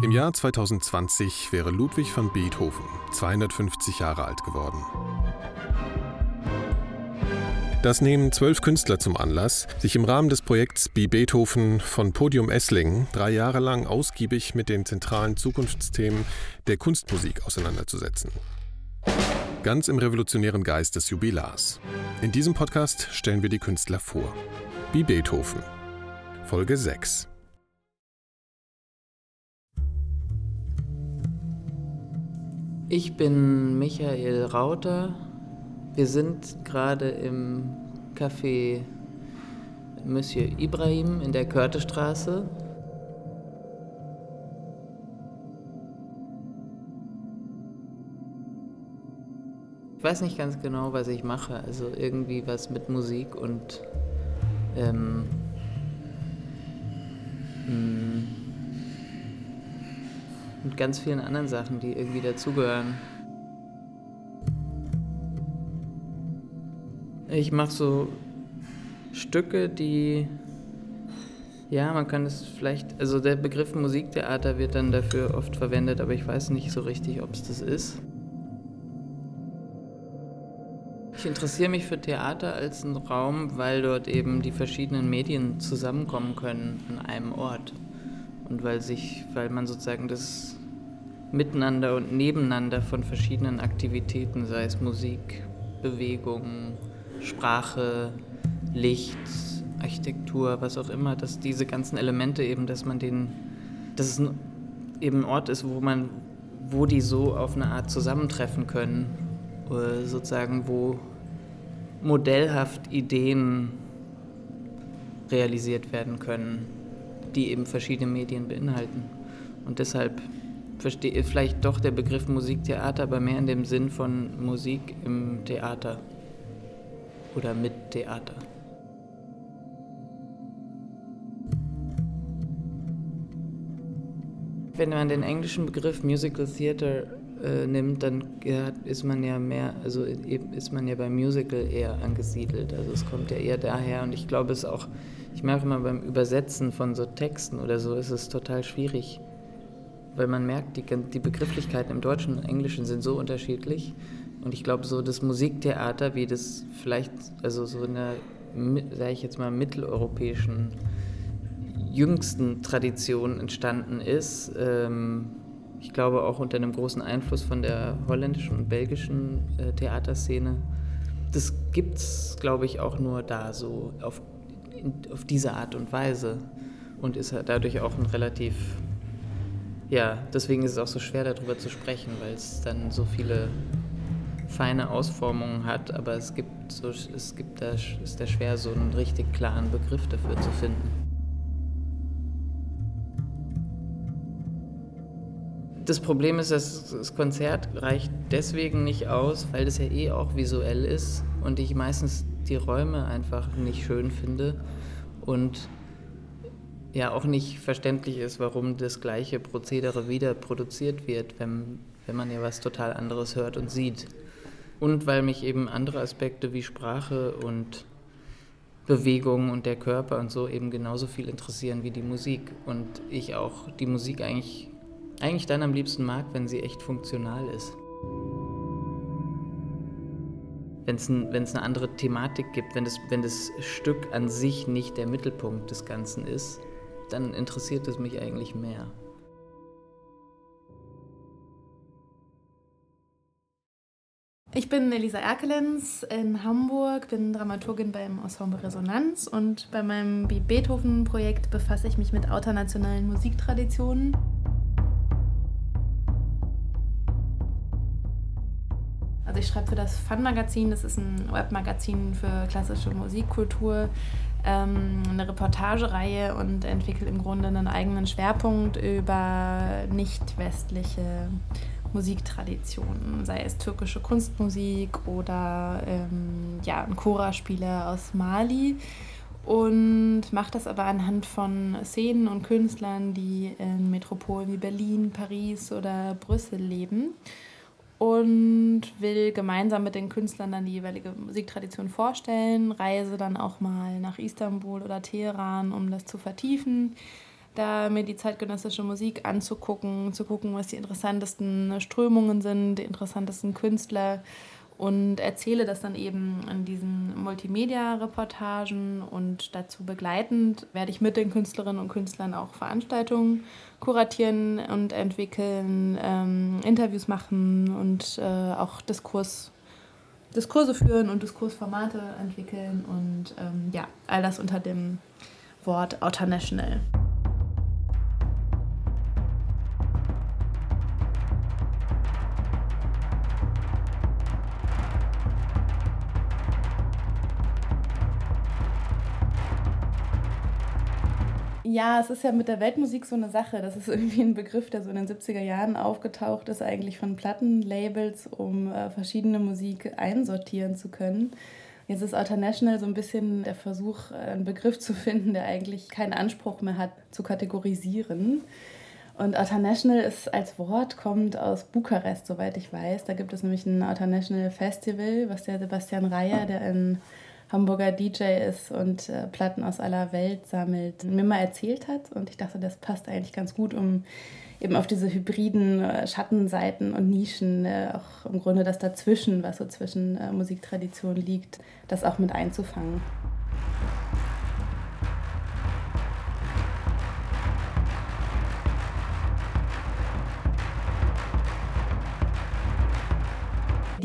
Im Jahr 2020 wäre Ludwig van Beethoven 250 Jahre alt geworden. Das nehmen zwölf Künstler zum Anlass, sich im Rahmen des Projekts Be Beethoven von Podium Esslingen drei Jahre lang ausgiebig mit den zentralen Zukunftsthemen der Kunstmusik auseinanderzusetzen. Ganz im revolutionären Geist des Jubilars. In diesem Podcast stellen wir die Künstler vor. Be Beethoven. Folge 6. Ich bin Michael Rauter. Wir sind gerade im Café Monsieur Ibrahim in der Körtestraße. Ich weiß nicht ganz genau, was ich mache. Also irgendwie was mit Musik und ähm, hm und ganz vielen anderen Sachen, die irgendwie dazugehören. Ich mache so Stücke, die, ja, man kann es vielleicht, also der Begriff Musiktheater wird dann dafür oft verwendet, aber ich weiß nicht so richtig, ob es das ist. Ich interessiere mich für Theater als einen Raum, weil dort eben die verschiedenen Medien zusammenkommen können an einem Ort und weil sich, weil man sozusagen das Miteinander und Nebeneinander von verschiedenen Aktivitäten, sei es Musik, Bewegung, Sprache, Licht, Architektur, was auch immer, dass diese ganzen Elemente eben, dass man den, dass es eben ein Ort ist, wo man, wo die so auf eine Art zusammentreffen können, oder sozusagen, wo modellhaft Ideen realisiert werden können die eben verschiedene Medien beinhalten. Und deshalb verstehe vielleicht doch der Begriff Musiktheater, aber mehr in dem Sinn von Musik im Theater oder mit Theater. Wenn man den englischen Begriff Musical Theater äh, nimmt, dann ja, ist man ja mehr, also ist man ja beim Musical eher angesiedelt. Also es kommt ja eher daher und ich glaube es auch ich merke immer beim Übersetzen von so Texten oder so ist es total schwierig, weil man merkt, die, die Begrifflichkeiten im Deutschen und Englischen sind so unterschiedlich. Und ich glaube, so das Musiktheater, wie das vielleicht, also so in der, sage ich jetzt mal, mitteleuropäischen jüngsten Tradition entstanden ist, ähm, ich glaube auch unter einem großen Einfluss von der holländischen und belgischen äh, Theaterszene. Das gibt es, glaube ich, auch nur da so auf auf diese Art und Weise und ist halt dadurch auch ein relativ, ja, deswegen ist es auch so schwer darüber zu sprechen, weil es dann so viele feine Ausformungen hat, aber es gibt so, es gibt da, ist da schwer, so einen richtig klaren Begriff dafür zu finden. Das Problem ist, dass das Konzert reicht deswegen nicht aus, weil das ja eh auch visuell ist und ich meistens die Räume einfach nicht schön finde und ja auch nicht verständlich ist, warum das gleiche Prozedere wieder produziert wird, wenn, wenn man ja was total anderes hört und sieht. Und weil mich eben andere Aspekte wie Sprache und Bewegung und der Körper und so eben genauso viel interessieren wie die Musik. Und ich auch die Musik eigentlich, eigentlich dann am liebsten mag, wenn sie echt funktional ist wenn es ein, eine andere Thematik gibt, wenn das, wenn das Stück an sich nicht der Mittelpunkt des Ganzen ist, dann interessiert es mich eigentlich mehr. Ich bin Elisa Erkelenz in Hamburg, bin Dramaturgin beim Ensemble Resonanz und bei meinem Beethoven-Projekt befasse ich mich mit außernationalen Musiktraditionen. Also ich schreibe für das Fun-Magazin, das ist ein Webmagazin für klassische Musikkultur, eine Reportagereihe und entwickle im Grunde einen eigenen Schwerpunkt über nicht westliche Musiktraditionen, sei es türkische Kunstmusik oder ähm, ja, ein Chora-Spieler aus Mali und mache das aber anhand von Szenen und Künstlern, die in Metropolen wie Berlin, Paris oder Brüssel leben und will gemeinsam mit den Künstlern dann die jeweilige Musiktradition vorstellen, reise dann auch mal nach Istanbul oder Teheran, um das zu vertiefen. da mir die zeitgenössische Musik anzugucken, zu gucken, was die interessantesten Strömungen sind, die interessantesten Künstler und erzähle das dann eben in diesen Multimedia-Reportagen und dazu begleitend werde ich mit den Künstlerinnen und Künstlern auch Veranstaltungen kuratieren und entwickeln, ähm, Interviews machen und äh, auch Diskurs, Diskurse führen und Diskursformate entwickeln und ähm, ja, all das unter dem Wort Outernational. Ja, es ist ja mit der Weltmusik so eine Sache. Das ist irgendwie ein Begriff, der so in den 70er Jahren aufgetaucht ist, eigentlich von Plattenlabels, um äh, verschiedene Musik einsortieren zu können. Jetzt ist International so ein bisschen der Versuch, einen Begriff zu finden, der eigentlich keinen Anspruch mehr hat, zu kategorisieren. Und International ist als Wort, kommt aus Bukarest, soweit ich weiß. Da gibt es nämlich ein International Festival, was der Sebastian Reier, der in Hamburger DJ ist und äh, Platten aus aller Welt sammelt, mir mal erzählt hat. Und ich dachte, das passt eigentlich ganz gut, um eben auf diese hybriden äh, Schattenseiten und Nischen, äh, auch im Grunde das Dazwischen, was so zwischen äh, Musiktradition liegt, das auch mit einzufangen.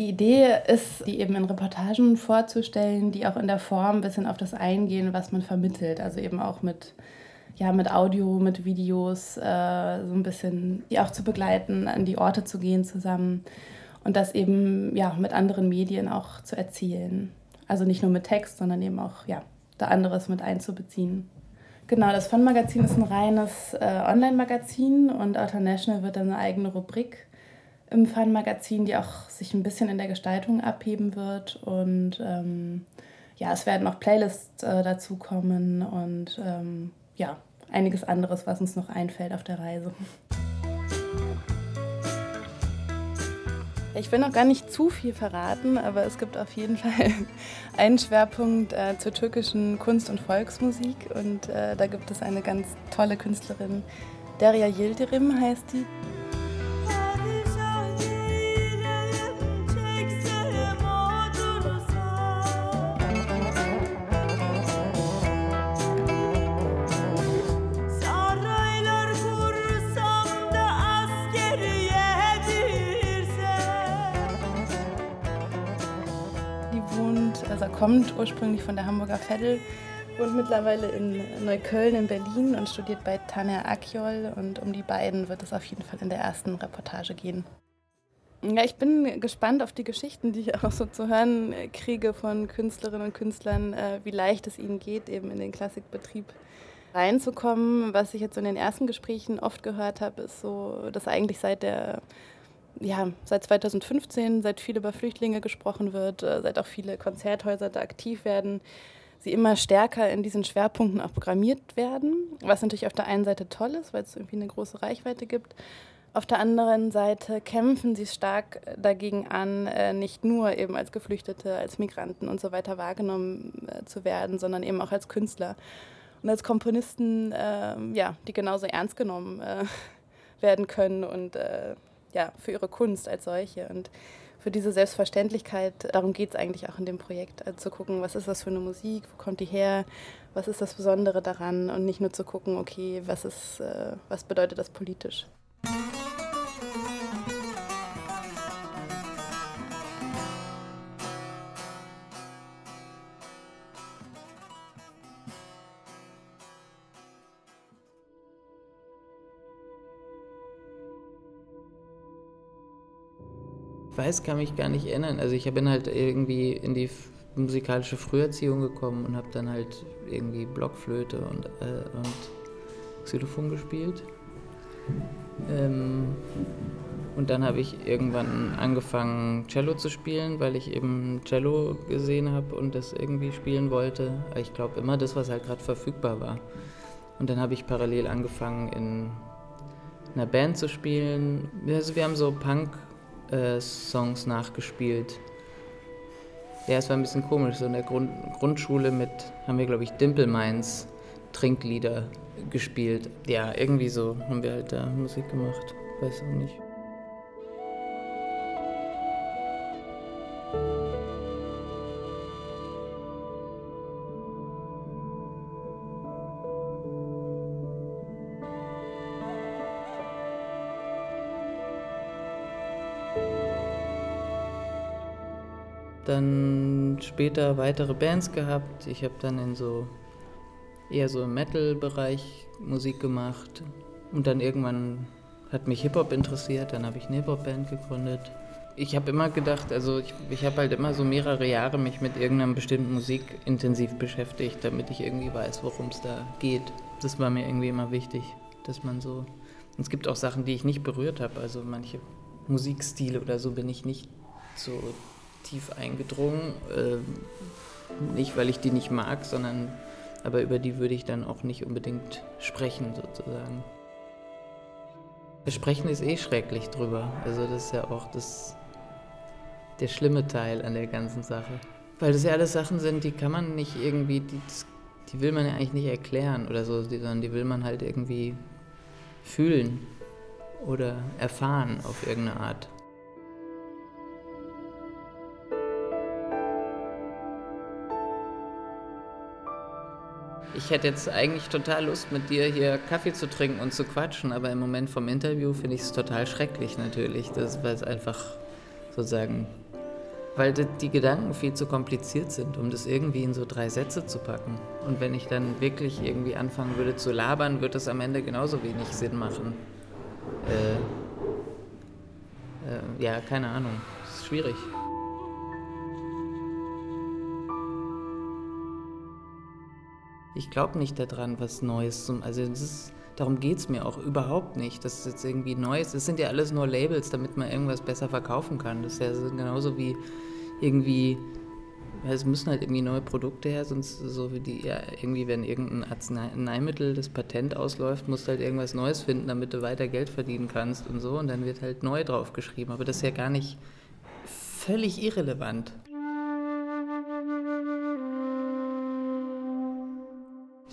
Die Idee ist, die eben in Reportagen vorzustellen, die auch in der Form ein bisschen auf das eingehen, was man vermittelt. Also eben auch mit, ja, mit Audio, mit Videos, äh, so ein bisschen die auch zu begleiten, an die Orte zu gehen zusammen und das eben ja, mit anderen Medien auch zu erzählen. Also nicht nur mit Text, sondern eben auch ja, da anderes mit einzubeziehen. Genau, das Fun-Magazin ist ein reines äh, Online-Magazin und Outer National wird dann eine eigene Rubrik im Fun-Magazin, die auch sich ein bisschen in der Gestaltung abheben wird. Und ähm, ja, es werden auch Playlists äh, dazukommen und ähm, ja, einiges anderes, was uns noch einfällt auf der Reise. Ich will noch gar nicht zu viel verraten, aber es gibt auf jeden Fall einen Schwerpunkt äh, zur türkischen Kunst- und Volksmusik und äh, da gibt es eine ganz tolle Künstlerin, Derya Yildirim heißt die. Kommt ursprünglich von der Hamburger Veddel, wohnt mittlerweile in Neukölln in Berlin und studiert bei Tanja Akjol. Und um die beiden wird es auf jeden Fall in der ersten Reportage gehen. Ja, ich bin gespannt auf die Geschichten, die ich auch so zu hören kriege von Künstlerinnen und Künstlern, äh, wie leicht es ihnen geht, eben in den Klassikbetrieb reinzukommen. Was ich jetzt in den ersten Gesprächen oft gehört habe, ist so, dass eigentlich seit der ja, seit 2015, seit viel über Flüchtlinge gesprochen wird, äh, seit auch viele Konzerthäuser da aktiv werden, sie immer stärker in diesen Schwerpunkten auch programmiert werden, was natürlich auf der einen Seite toll ist, weil es irgendwie eine große Reichweite gibt. Auf der anderen Seite kämpfen sie stark dagegen an, äh, nicht nur eben als Geflüchtete, als Migranten und so weiter wahrgenommen äh, zu werden, sondern eben auch als Künstler und als Komponisten, ähm, ja, die genauso ernst genommen werden können und ja, für ihre Kunst als solche. Und für diese Selbstverständlichkeit, darum geht es eigentlich auch in dem Projekt. Also zu gucken, was ist das für eine Musik, wo kommt die her, was ist das Besondere daran und nicht nur zu gucken, okay, was, ist, äh, was bedeutet das politisch. Weiß, kann mich gar nicht erinnern. Also ich bin halt irgendwie in die musikalische Früherziehung gekommen und habe dann halt irgendwie Blockflöte und, äh, und Xylophon gespielt. Ähm, und dann habe ich irgendwann angefangen, Cello zu spielen, weil ich eben Cello gesehen habe und das irgendwie spielen wollte. Ich glaube immer das, was halt gerade verfügbar war. Und dann habe ich parallel angefangen, in einer Band zu spielen. Also wir haben so Punk äh, Songs nachgespielt. Ja, es war ein bisschen komisch. So in der Grund Grundschule mit, haben wir, glaube ich, Dimple Minds Trinklieder gespielt. Ja, irgendwie so haben wir halt da Musik gemacht. Weiß auch nicht. Später weitere Bands gehabt. Ich habe dann in so eher so im Metal-Bereich Musik gemacht. Und dann irgendwann hat mich Hip-Hop interessiert, dann habe ich eine Hip-Hop-Band gegründet. Ich habe immer gedacht, also ich, ich habe halt immer so mehrere Jahre mich mit irgendeiner bestimmten Musik intensiv beschäftigt, damit ich irgendwie weiß, worum es da geht. Das war mir irgendwie immer wichtig, dass man so. Und es gibt auch Sachen, die ich nicht berührt habe, also manche Musikstile oder so bin ich nicht so tief eingedrungen. Äh, nicht, weil ich die nicht mag, sondern aber über die würde ich dann auch nicht unbedingt sprechen, sozusagen. Das Sprechen ist eh schrecklich drüber. Also das ist ja auch das, der schlimme Teil an der ganzen Sache. Weil das ja alles Sachen sind, die kann man nicht irgendwie, die, die will man ja eigentlich nicht erklären oder so, sondern die will man halt irgendwie fühlen oder erfahren auf irgendeine Art. Ich hätte jetzt eigentlich total Lust, mit dir hier Kaffee zu trinken und zu quatschen, aber im Moment vom Interview finde ich es total schrecklich natürlich, weil es einfach sozusagen, weil die Gedanken viel zu kompliziert sind, um das irgendwie in so drei Sätze zu packen. Und wenn ich dann wirklich irgendwie anfangen würde zu labern, wird das am Ende genauso wenig Sinn machen. Äh, äh, ja, keine Ahnung, das ist schwierig. Ich glaube nicht daran, was Neues zum. Also ist, darum geht es mir auch überhaupt nicht, dass es jetzt irgendwie Neues Es sind ja alles nur Labels, damit man irgendwas besser verkaufen kann. Das ist ja genauso wie irgendwie. Es müssen halt irgendwie neue Produkte her, sonst so wie die, ja, irgendwie, wenn irgendein Arzneimittel das Patent ausläuft, musst du halt irgendwas Neues finden, damit du weiter Geld verdienen kannst und so. Und dann wird halt neu drauf geschrieben. Aber das ist ja gar nicht völlig irrelevant.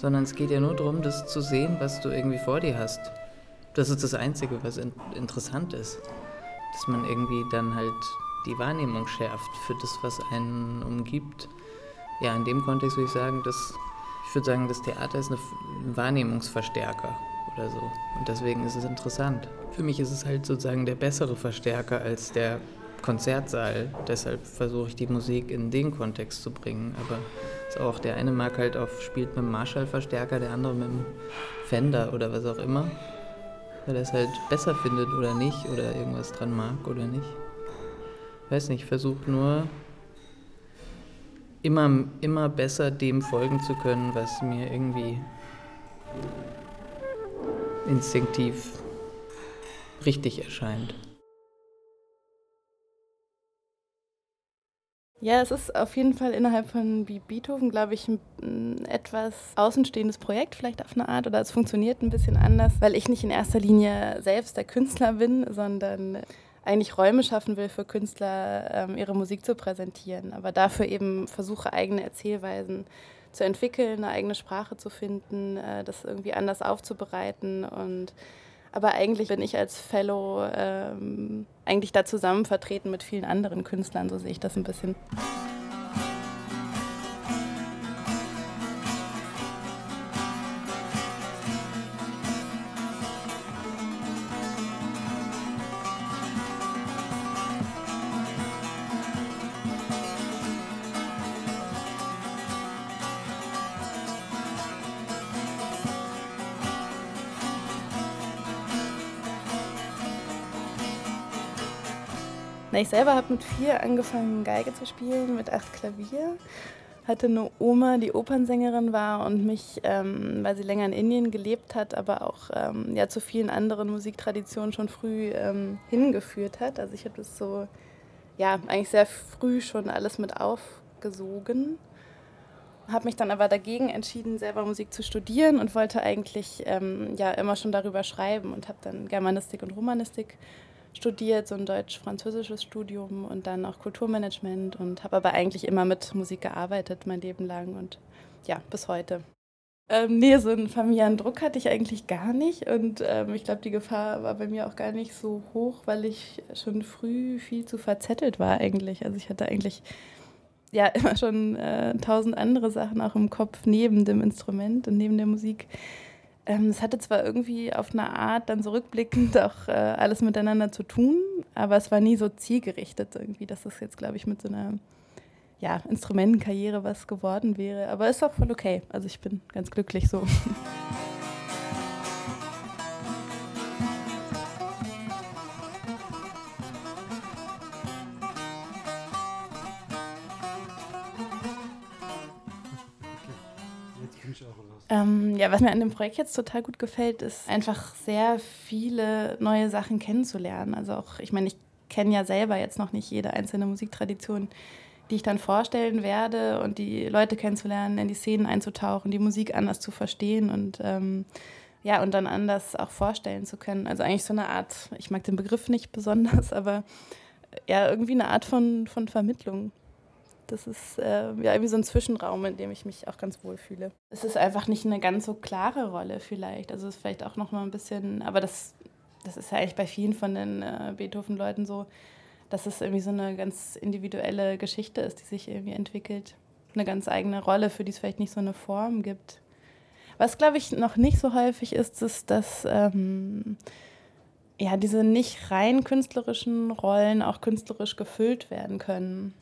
Sondern es geht ja nur darum, das zu sehen, was du irgendwie vor dir hast. Das ist das Einzige, was in interessant ist. Dass man irgendwie dann halt die Wahrnehmung schärft für das, was einen umgibt. Ja, in dem Kontext würde ich sagen, dass ich würde sagen, das Theater ist ein Wahrnehmungsverstärker oder so. Und deswegen ist es interessant. Für mich ist es halt sozusagen der bessere Verstärker als der Konzertsaal. Deshalb versuche ich die Musik in den Kontext zu bringen. Aber ist auch, der eine mag halt auf, spielt mit dem Marshall-Verstärker, der andere mit dem Fender oder was auch immer. Weil er es halt besser findet oder nicht oder irgendwas dran mag oder nicht. Weiß nicht, versuche nur immer, immer besser dem folgen zu können, was mir irgendwie instinktiv richtig erscheint. Ja, es ist auf jeden Fall innerhalb von Beethoven, glaube ich, ein etwas außenstehendes Projekt, vielleicht auf eine Art, oder es funktioniert ein bisschen anders, weil ich nicht in erster Linie selbst der Künstler bin, sondern eigentlich Räume schaffen will für Künstler, ähm, ihre Musik zu präsentieren, aber dafür eben versuche, eigene Erzählweisen zu entwickeln, eine eigene Sprache zu finden, äh, das irgendwie anders aufzubereiten und aber eigentlich bin ich als Fellow ähm, eigentlich da zusammen vertreten mit vielen anderen Künstlern, so sehe ich das ein bisschen. Ich selber habe mit vier angefangen, Geige zu spielen, mit acht Klavier. Hatte eine Oma, die Opernsängerin war und mich, ähm, weil sie länger in Indien gelebt hat, aber auch ähm, ja, zu vielen anderen Musiktraditionen schon früh ähm, hingeführt hat. Also ich habe das so, ja, eigentlich sehr früh schon alles mit aufgesogen. Habe mich dann aber dagegen entschieden, selber Musik zu studieren und wollte eigentlich ähm, ja immer schon darüber schreiben und habe dann Germanistik und Romanistik studiert, so ein deutsch-französisches Studium und dann auch Kulturmanagement und habe aber eigentlich immer mit Musik gearbeitet mein Leben lang und ja, bis heute. Ähm, nee, so einen familiären Druck hatte ich eigentlich gar nicht. Und ähm, ich glaube, die Gefahr war bei mir auch gar nicht so hoch, weil ich schon früh viel zu verzettelt war eigentlich. Also ich hatte eigentlich ja immer schon äh, tausend andere Sachen auch im Kopf neben dem Instrument und neben der Musik. Ähm, es hatte zwar irgendwie auf eine Art dann zurückblickend auch äh, alles miteinander zu tun, aber es war nie so zielgerichtet irgendwie, dass das jetzt, glaube ich, mit so einer ja, Instrumentenkarriere was geworden wäre. Aber ist auch voll okay. Also ich bin ganz glücklich so. Ähm, ja, was mir an dem Projekt jetzt total gut gefällt, ist einfach sehr viele neue Sachen kennenzulernen. Also auch, ich meine, ich kenne ja selber jetzt noch nicht jede einzelne Musiktradition, die ich dann vorstellen werde und die Leute kennenzulernen, in die Szenen einzutauchen, die Musik anders zu verstehen und ähm, ja, und dann anders auch vorstellen zu können. Also eigentlich so eine Art, ich mag den Begriff nicht besonders, aber ja, irgendwie eine Art von, von Vermittlung. Das ist äh, ja irgendwie so ein Zwischenraum, in dem ich mich auch ganz wohl fühle. Es ist einfach nicht eine ganz so klare Rolle vielleicht. Also es ist vielleicht auch noch mal ein bisschen, aber das, das ist ja eigentlich bei vielen von den äh, Beethoven-Leuten so, dass es irgendwie so eine ganz individuelle Geschichte ist, die sich irgendwie entwickelt. Eine ganz eigene Rolle, für die es vielleicht nicht so eine Form gibt. Was, glaube ich, noch nicht so häufig ist, ist, dass ähm, ja, diese nicht rein künstlerischen Rollen auch künstlerisch gefüllt werden können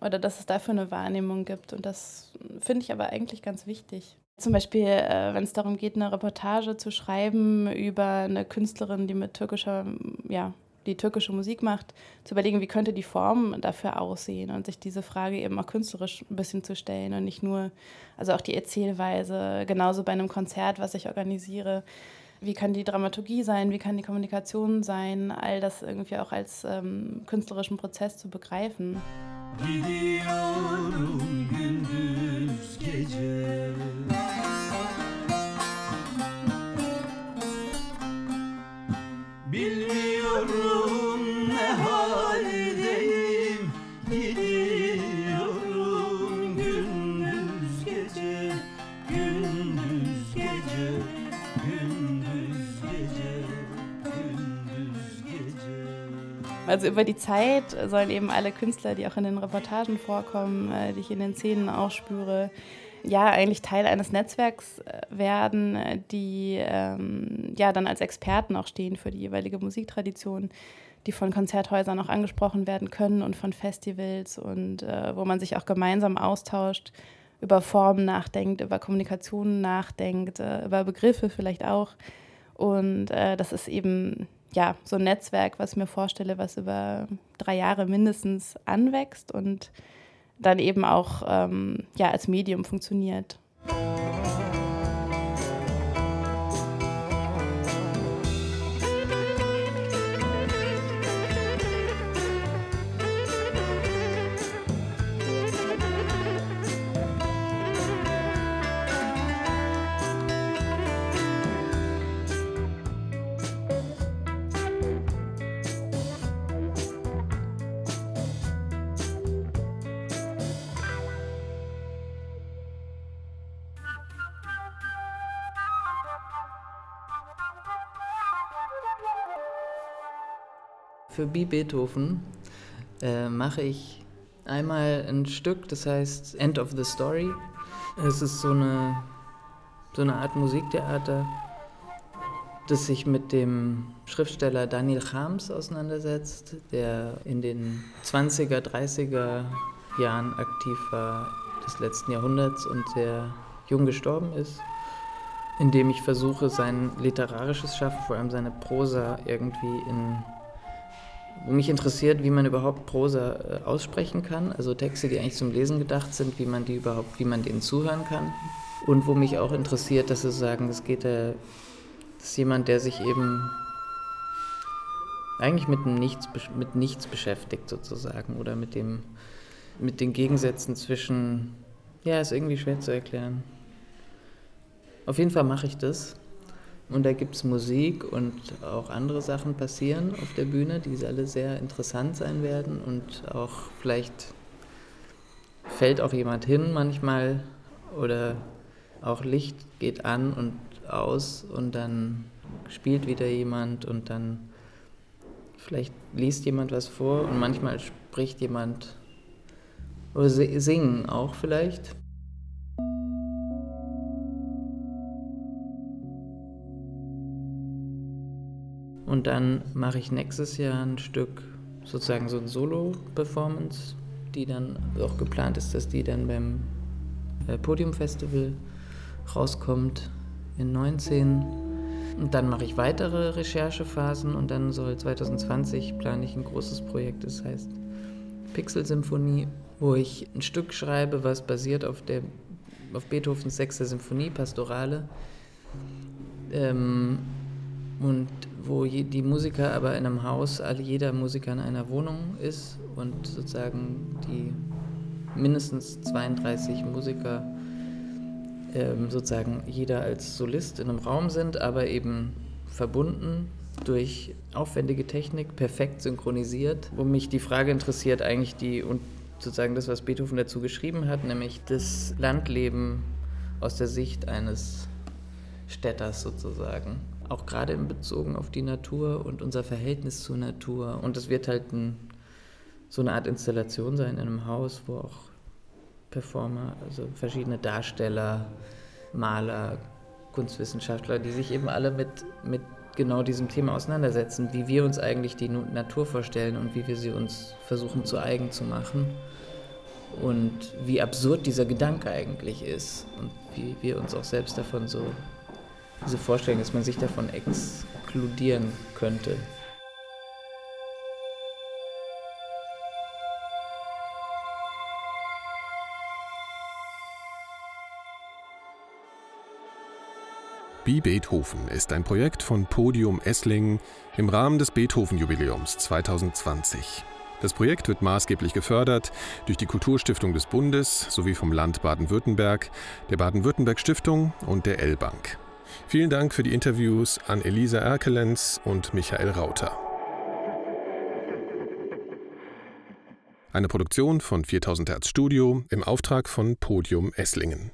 oder dass es dafür eine Wahrnehmung gibt. Und das finde ich aber eigentlich ganz wichtig. Zum Beispiel, äh, wenn es darum geht, eine Reportage zu schreiben über eine Künstlerin, die mit türkischer, ja, die türkische Musik macht, zu überlegen, wie könnte die Form dafür aussehen und sich diese Frage eben auch künstlerisch ein bisschen zu stellen und nicht nur, also auch die Erzählweise, genauso bei einem Konzert, was ich organisiere. Wie kann die Dramaturgie sein, wie kann die Kommunikation sein, all das irgendwie auch als ähm, künstlerischen Prozess zu begreifen. Gidiyorum gündüz gece Also über die Zeit sollen eben alle Künstler, die auch in den Reportagen vorkommen, äh, die ich in den Szenen auch spüre, ja, eigentlich Teil eines Netzwerks äh, werden, die ähm, ja dann als Experten auch stehen für die jeweilige Musiktradition, die von Konzerthäusern auch angesprochen werden können und von Festivals und äh, wo man sich auch gemeinsam austauscht, über Formen nachdenkt, über Kommunikation nachdenkt, äh, über Begriffe vielleicht auch. Und äh, das ist eben ja so ein Netzwerk, was ich mir vorstelle, was über drei Jahre mindestens anwächst und dann eben auch ähm, ja, als Medium funktioniert. Für B. Beethoven äh, mache ich einmal ein Stück, das heißt End of the Story. Es ist so eine, so eine Art Musiktheater, das sich mit dem Schriftsteller Daniel Chams auseinandersetzt, der in den 20er, 30er Jahren aktiv war des letzten Jahrhunderts und sehr jung gestorben ist, indem ich versuche, sein literarisches Schaffen, vor allem seine Prosa, irgendwie in mich interessiert, wie man überhaupt Prosa äh, aussprechen kann, also Texte, die eigentlich zum Lesen gedacht sind, wie man die überhaupt, wie man denen zuhören kann. Und wo mich auch interessiert, dass sie sagen, es geht äh, das ist jemand, der sich eben eigentlich mit nichts, mit nichts beschäftigt sozusagen oder mit dem mit den Gegensätzen zwischen ja, ist irgendwie schwer zu erklären. Auf jeden Fall mache ich das und da gibt es Musik und auch andere Sachen passieren auf der Bühne, die alle sehr interessant sein werden. Und auch vielleicht fällt auch jemand hin manchmal oder auch Licht geht an und aus und dann spielt wieder jemand und dann vielleicht liest jemand was vor und manchmal spricht jemand oder singen auch vielleicht. Und dann mache ich nächstes Jahr ein Stück, sozusagen so ein Solo-Performance, die dann auch geplant ist, dass die dann beim äh, Podium Festival rauskommt in 19. Und dann mache ich weitere Recherchephasen und dann soll 2020 plane ich ein großes Projekt, das heißt Pixel-Symphonie, wo ich ein Stück schreibe, was basiert auf, der, auf Beethovens sechster Symphonie, Pastorale. Ähm, und wo die Musiker aber in einem Haus, alle, jeder Musiker in einer Wohnung ist und sozusagen die mindestens 32 Musiker ähm, sozusagen jeder als Solist in einem Raum sind, aber eben verbunden durch aufwendige Technik, perfekt synchronisiert, wo mich die Frage interessiert, eigentlich die und sozusagen das, was Beethoven dazu geschrieben hat, nämlich das Landleben aus der Sicht eines Städters sozusagen. Auch gerade in Bezug auf die Natur und unser Verhältnis zur Natur. Und es wird halt ein, so eine Art Installation sein in einem Haus, wo auch Performer, also verschiedene Darsteller, Maler, Kunstwissenschaftler, die sich eben alle mit, mit genau diesem Thema auseinandersetzen, wie wir uns eigentlich die Natur vorstellen und wie wir sie uns versuchen zu eigen zu machen und wie absurd dieser Gedanke eigentlich ist und wie wir uns auch selbst davon so, diese Vorstellung, dass man sich davon exkludieren könnte. Wie Beethoven ist ein Projekt von Podium Esslingen im Rahmen des Beethoven-Jubiläums 2020. Das Projekt wird maßgeblich gefördert durch die Kulturstiftung des Bundes sowie vom Land Baden-Württemberg, der Baden-Württemberg Stiftung und der L-Bank. Vielen Dank für die Interviews an Elisa Erkelenz und Michael Rauter. Eine Produktion von 4000 Hertz Studio im Auftrag von Podium Esslingen.